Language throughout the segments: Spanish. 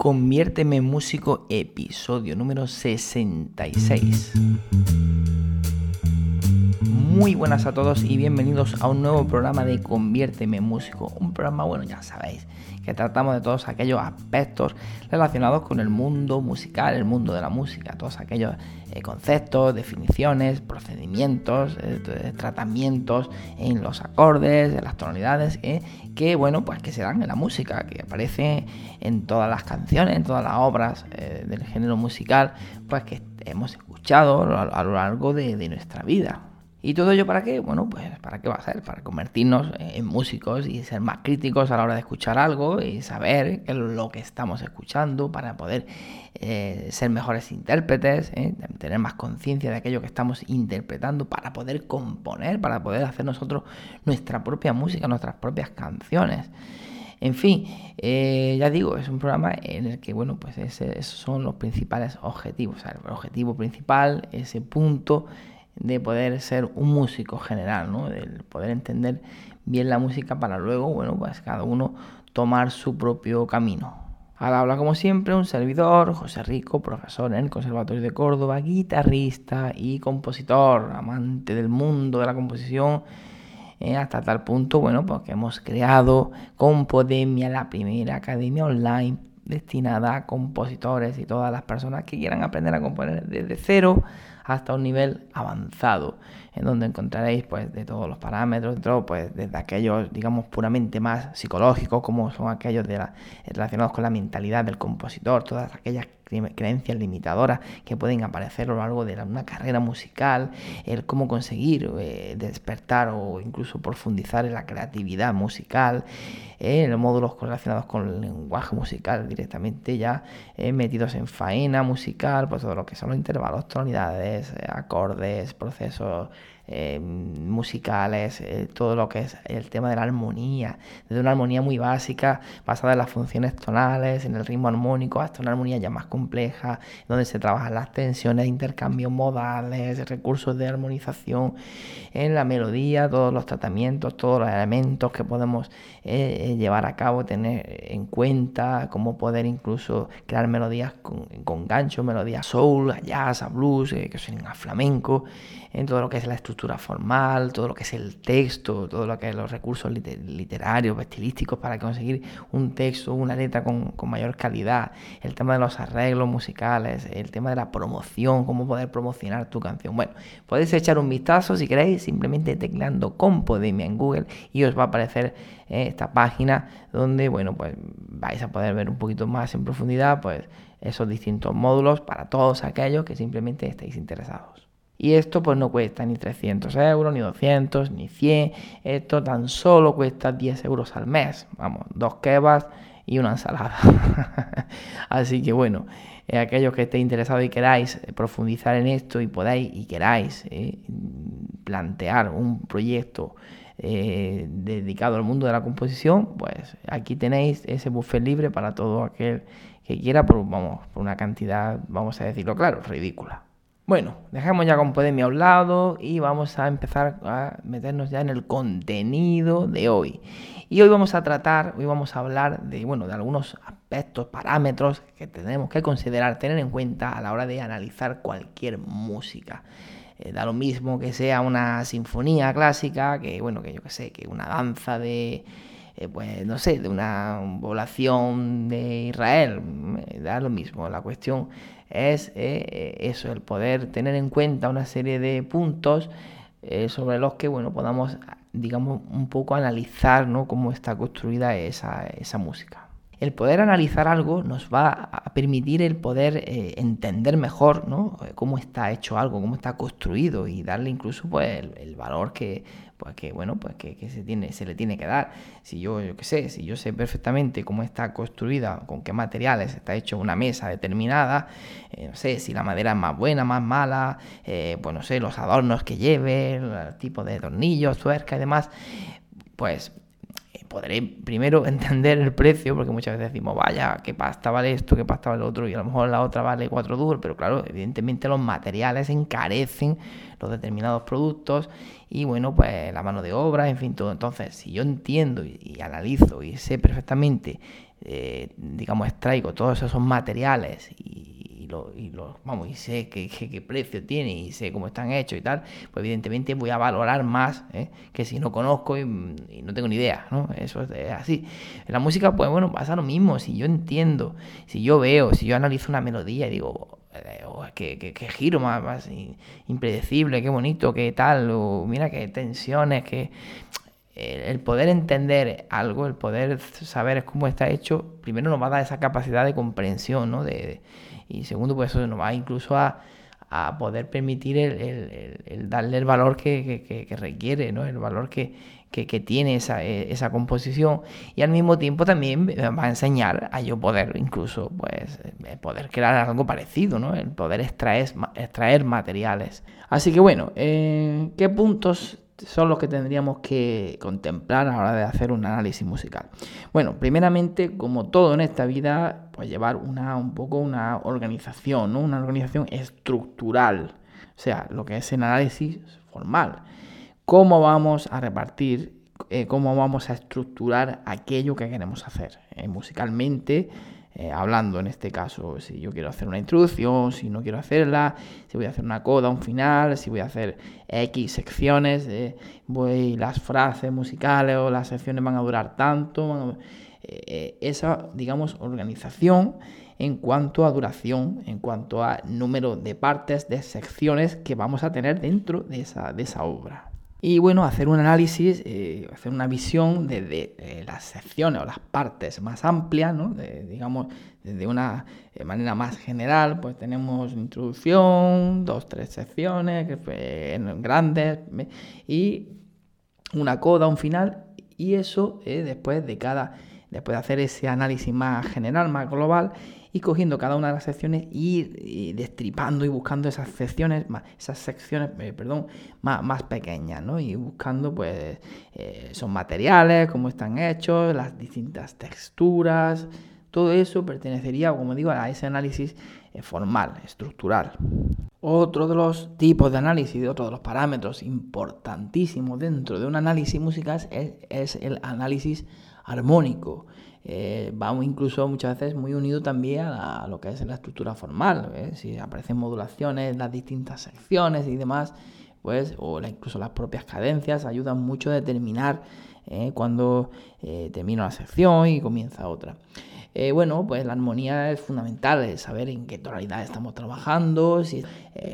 Conviérteme en músico, episodio número 66. Muy buenas a todos y bienvenidos a un nuevo programa de Conviérteme músico. Un programa, bueno, ya sabéis, que tratamos de todos aquellos aspectos relacionados con el mundo musical, el mundo de la música, todos aquellos eh, conceptos, definiciones, procedimientos, eh, tratamientos en los acordes, en las tonalidades, eh, que bueno, pues que se dan en la música, que aparece en todas las canciones, en todas las obras del género musical, pues que hemos escuchado a, lo largo de nuestra vida. ¿Y todo ello para qué? Bueno, pues para qué va a ser, para convertirnos en músicos y ser más críticos a la hora de escuchar algo y saber lo que estamos escuchando para poder eh, ser mejores intérpretes, ¿eh? tener más conciencia de aquello que estamos interpretando, para poder componer, para poder hacer nosotros nuestra propia música, nuestras propias canciones. En fin, eh, ya digo, es un programa en el que, bueno, pues esos son los principales objetivos. el objetivo principal, ese punto de poder ser un músico general, ¿no? Del poder entender bien la música para luego, bueno, pues cada uno tomar su propio camino. Al habla como siempre un servidor, José Rico, profesor en el Conservatorio de Córdoba, guitarrista y compositor, amante del mundo de la composición, eh, hasta tal punto, bueno, pues que hemos creado Compodemia, la primera academia online destinada a compositores y todas las personas que quieran aprender a componer desde cero hasta un nivel avanzado, en donde encontraréis pues de todos los parámetros, pues desde aquellos digamos puramente más psicológicos, como son aquellos de la, relacionados con la mentalidad del compositor, todas aquellas creencias limitadoras que pueden aparecer a lo largo de una carrera musical, el cómo conseguir eh, despertar o incluso profundizar en la creatividad musical, eh, los módulos relacionados con el lenguaje musical directamente ya eh, metidos en faena musical, pues todo lo que son los intervalos, tonalidades, acordes, procesos eh, musicales, eh, todo lo que es el tema de la armonía, desde una armonía muy básica, basada en las funciones tonales, en el ritmo armónico, hasta una armonía ya más compleja, donde se trabajan las tensiones, intercambios modales, recursos de armonización, en la melodía, todos los tratamientos, todos los elementos que podemos eh, llevar a cabo, tener en cuenta, cómo poder incluso crear melodías con, gancho, melodías soul, a jazz, a blues, que suenen a flamenco, en todo lo que es la estructura formal, todo lo que es el texto, todo lo que es los recursos literarios, estilísticos para conseguir un texto, una letra con, mayor calidad, el tema de los arreglos musicales, el tema de la promoción, cómo poder promocionar tu canción. Bueno, podéis echar un vistazo si queréis, simplemente tecleando Compodemia en Google y os va a aparecer eh, esta página donde, bueno, pues vais a poder ver un poquito más en profundidad, pues esos distintos módulos para todos aquellos que simplemente estéis interesados. Y esto pues no cuesta ni 300 euros, ni 200, ni 100. Esto tan solo cuesta 10 euros al mes. Vamos, dos kebabs y una ensalada. Así que bueno, eh, aquellos que estéis interesados y queráis profundizar en esto y podáis y queráis eh, plantear un proyecto eh, dedicado al mundo de la composición, pues aquí tenéis ese buffet libre para todo aquel que quiera, por, vamos, por una cantidad, vamos a decirlo claro, ridícula. Bueno, dejemos ya con Podemia a un lado y vamos a empezar a meternos ya en el contenido de hoy. Y hoy vamos a tratar, hoy vamos a hablar de, bueno, de algunos aspectos, parámetros que tenemos que considerar, tener en cuenta a la hora de analizar cualquier música. Eh, da lo mismo que sea una sinfonía clásica, que bueno, que yo que sé, que una danza de, eh, pues no sé, de una población de Israel, da lo mismo. La cuestión es eh, eso, el poder tener en cuenta una serie de puntos eh, sobre los que bueno, podamos, digamos, un poco analizar ¿no? cómo está construida esa, esa música. El poder analizar algo nos va a permitir el poder eh, entender mejor ¿no? cómo está hecho algo, cómo está construido y darle incluso pues, el valor que, pues que bueno, pues que, se, tiene, se le tiene que dar. Si yo, yo qué sé, si yo sé perfectamente cómo está construida, con qué materiales está hecho una mesa determinada, eh, no sé si la madera es más buena, más mala, eh, pues no sé, los adornos que lleve, el tipo de tornillos, tuerca y demás, pues eh, podré primero entender el precio, porque muchas veces decimos, vaya, qué pasta vale esto, qué pasta vale otro, y a lo mejor la otra vale cuatro duros, pero claro, evidentemente los materiales encarecen los determinados productos y bueno, pues la mano de obra, en fin, todo. Entonces, si yo entiendo y, analizo y sé perfectamente eh, digamos, extraigo todos esos materiales y, lo, y vamos, y sé qué, qué, precio tiene y sé cómo están hechos y tal, pues evidentemente voy a valorar más ¿eh? que si no conozco y, no tengo ni idea, ¿no? Eso es, así. En la música, pues bueno, pasa lo mismo, si yo entiendo, si yo veo, si yo analizo una melodía y digo, eh, oh, qué, giro más, impredecible, qué bonito, qué tal, mira qué tensiones, qué el poder entender algo, el poder saber cómo está hecho, primero nos va a dar esa capacidad de comprensión, ¿no? De, y segundo, pues eso nos va incluso a, poder permitir el, darle el valor que, requiere, ¿no? El valor que, tiene esa, e, esa, composición y al mismo tiempo también me va a enseñar a yo poder incluso pues eh, poder crear algo parecido, ¿no? El poder extraer, extraer materiales. Así que bueno, eh, ¿qué puntos son los que tendríamos que contemplar a la hora de hacer un análisis musical. Bueno, primeramente, como todo en esta vida, pues llevar una, un poco una organización, una organización estructural, o sea, lo que es el análisis formal. ¿Cómo vamos a repartir, eh, cómo vamos a estructurar aquello que queremos hacer eh, musicalmente? Eh, hablando en este caso, si yo quiero hacer una introducción, si no quiero hacerla, si voy a hacer una coda, un final, si voy a hacer X secciones, voy las frases musicales o las secciones van a durar tanto, eh, esa, digamos, organización en cuanto a duración, en cuanto a número de partes, de secciones que vamos a tener dentro de esa, de esa obra. Y bueno, hacer un análisis, eh, hacer una visión de, eh, las secciones o las partes más amplias, ¿no? digamos, de una eh, manera más general, pues tenemos introducción, dos, tres secciones grandes y una coda, un final, y eso después de cada, después de hacer ese análisis más general, más global, y cogiendo cada una de las secciones y, destripando y buscando esas secciones, esas secciones, eh, perdón, más, más, pequeñas, ¿no? Y buscando, pues, eh, esos materiales, cómo están hechos, las distintas texturas, todo eso pertenecería, como digo, a ese análisis eh, formal, estructural. Otro de los tipos de análisis, otro de los parámetros importantísimos dentro de un análisis musical es el análisis armónico. Eh, vamos incluso muchas veces muy unido también a, lo que es la estructura formal. ¿eh? Si aparecen modulaciones, las distintas secciones y demás, pues, o incluso las propias cadencias ayudan mucho a determinar ¿eh? cuando termina una sección y comienza otra. bueno, pues la armonía es fundamental, saber en qué tonalidad estamos trabajando, si,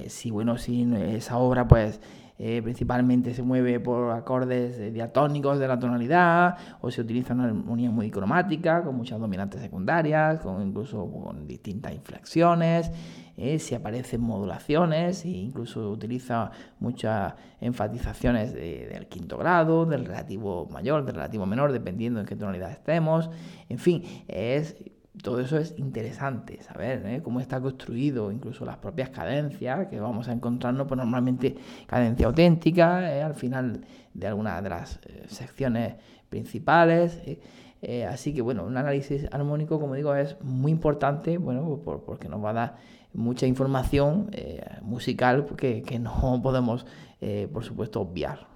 si bueno, si esa obra pues eh, principalmente se mueve por acordes eh, diatónicos de la tonalidad, o se utiliza una armonía muy cromática, con muchas dominantes secundarias, con incluso con distintas inflexiones, eh, si aparecen modulaciones, e incluso utiliza muchas enfatizaciones del quinto grado, del relativo mayor, del relativo menor, dependiendo en qué tonalidad estemos. En fin, es todo eso es interesante, saber ¿eh? cómo está construido, incluso las propias cadencias, que vamos a encontrarnos pues, normalmente cadencia auténtica ¿eh? al final de alguna de las eh, secciones principales. así que bueno, un análisis armónico, como digo, es muy importante, bueno, porque nos va a dar mucha información musical que, que, no podemos, por supuesto, obviar.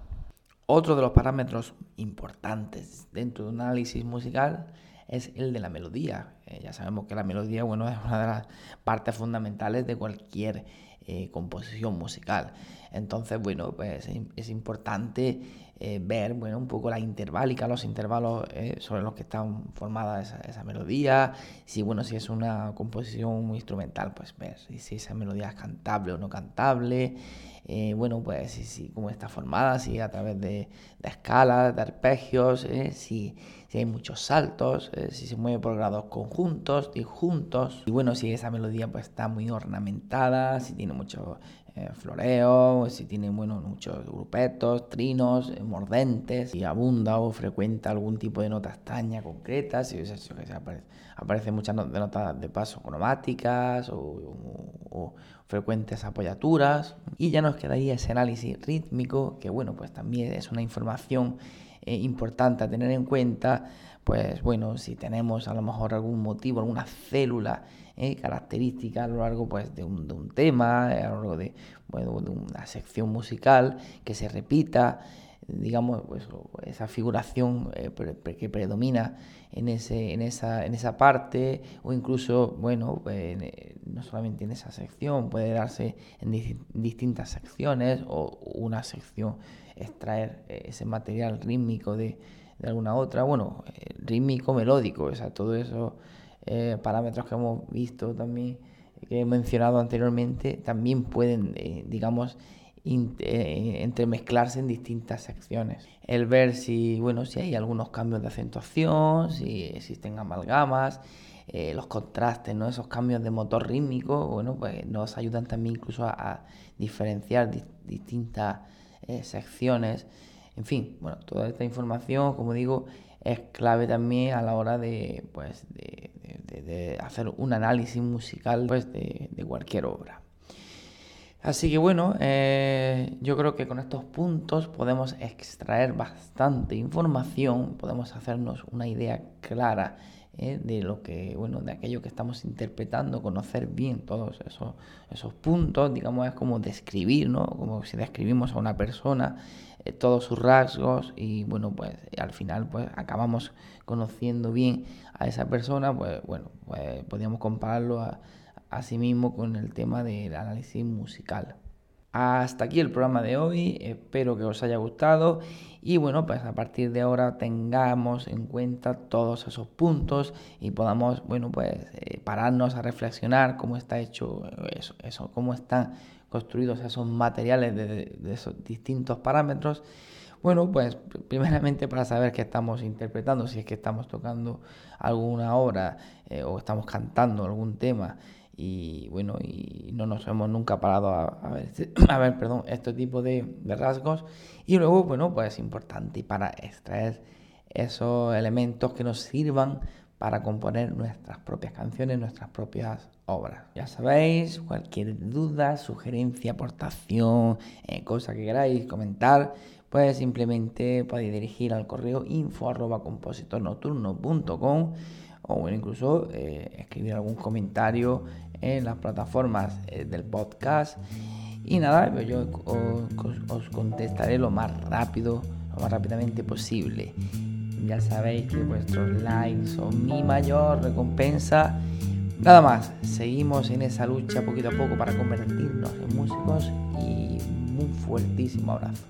Otro de los parámetros importantes dentro de un análisis musical es el de la melodía. Eh, ya sabemos que la melodía, bueno, es una de las partes fundamentales de cualquier eh, composición musical. Entonces, bueno, pues es, importante eh, ver, bueno, un poco la interválica, los intervalos sobre los que están formadas esa, melodía, si, bueno, si es una composición instrumental, pues ver si, esa melodía es cantable o no cantable, bueno, pues si, cómo está formada, si a través de, escalas, de arpegios, si si hay muchos saltos, eh, si se mueve por grados conjuntos, disjuntos. Y bueno, si esa melodía pues está muy ornamentada, si tiene mucho eh, floreo, si tiene bueno, muchos grupetos, trinos, eh, mordentes, si abunda o frecuenta algún tipo de nota extraña concreta, si, aparece, aparecen muchas notas de paso cromáticas o, frecuentes apoyaturas. Y ya nos quedaría ese análisis rítmico, que bueno, pues también es una información eh, importante a tener en cuenta, pues bueno, si tenemos a lo mejor algún motivo, alguna célula eh, característica a lo largo pues, de, un, tema, a lo largo de, bueno, de una sección musical que se repita, digamos, pues, esa figuración eh, que predomina en, ese, en, esa, en esa parte, o incluso, bueno, pues, no solamente en esa sección, puede darse en distintas secciones, o una sección extraer eh, ese material rítmico de, de alguna otra, bueno, eh, rítmico, melódico, o sea, todo eso parámetros que hemos visto también, que he mencionado anteriormente, también pueden, digamos, eh, entremezclarse en distintas secciones. El ver si, bueno, si hay algunos cambios de acentuación, si existen amalgamas, eh, los contrastes, ¿no? esos cambios de motor rítmico, bueno, pues nos ayudan también incluso a, diferenciar distintas eh, secciones. En fin, bueno, toda esta información, como digo, es clave también a la hora de, pues, de, hacer un análisis musical pues, de cualquier obra. Así que bueno, eh, yo creo que con estos puntos podemos extraer bastante información, podemos hacernos una idea clara eh, de lo que, bueno, de aquello que estamos interpretando, conocer bien todos esos, esos puntos, digamos, es como describir, ¿no? Como si describimos a una persona, eh, todos sus rasgos y bueno, pues al final pues acabamos conociendo bien a esa persona, pues bueno, pues podríamos compararlo a asimismo con el tema del análisis musical. Hasta aquí el programa de hoy, espero que os haya gustado y bueno, pues a partir de ahora tengamos en cuenta todos esos puntos y podamos, bueno, pues eh, pararnos a reflexionar cómo está hecho eso, eso cómo están construidos esos materiales de, esos distintos parámetros. Bueno, pues primeramente para saber qué estamos interpretando, si es que estamos tocando alguna obra eh, o estamos cantando algún tema y bueno, y no nos hemos nunca parado a, ver, a ver perdón, este tipo de, rasgos. Y luego, bueno, pues es importante para extraer esos elementos que nos sirvan para componer nuestras propias canciones, nuestras propias obras. Ya sabéis, cualquier duda, sugerencia, aportación, eh, cosa que queráis comentar, pues simplemente podéis dirigir al correo info arroba o incluso eh, escribir algún comentario en las plataformas eh, del podcast. Y nada, pues yo os, contestaré lo más rápido, lo más rápidamente posible. Ya sabéis que vuestros likes son mi mayor recompensa. Nada más, seguimos en esa lucha poquito a poco para convertirnos en músicos y un fuertísimo abrazo.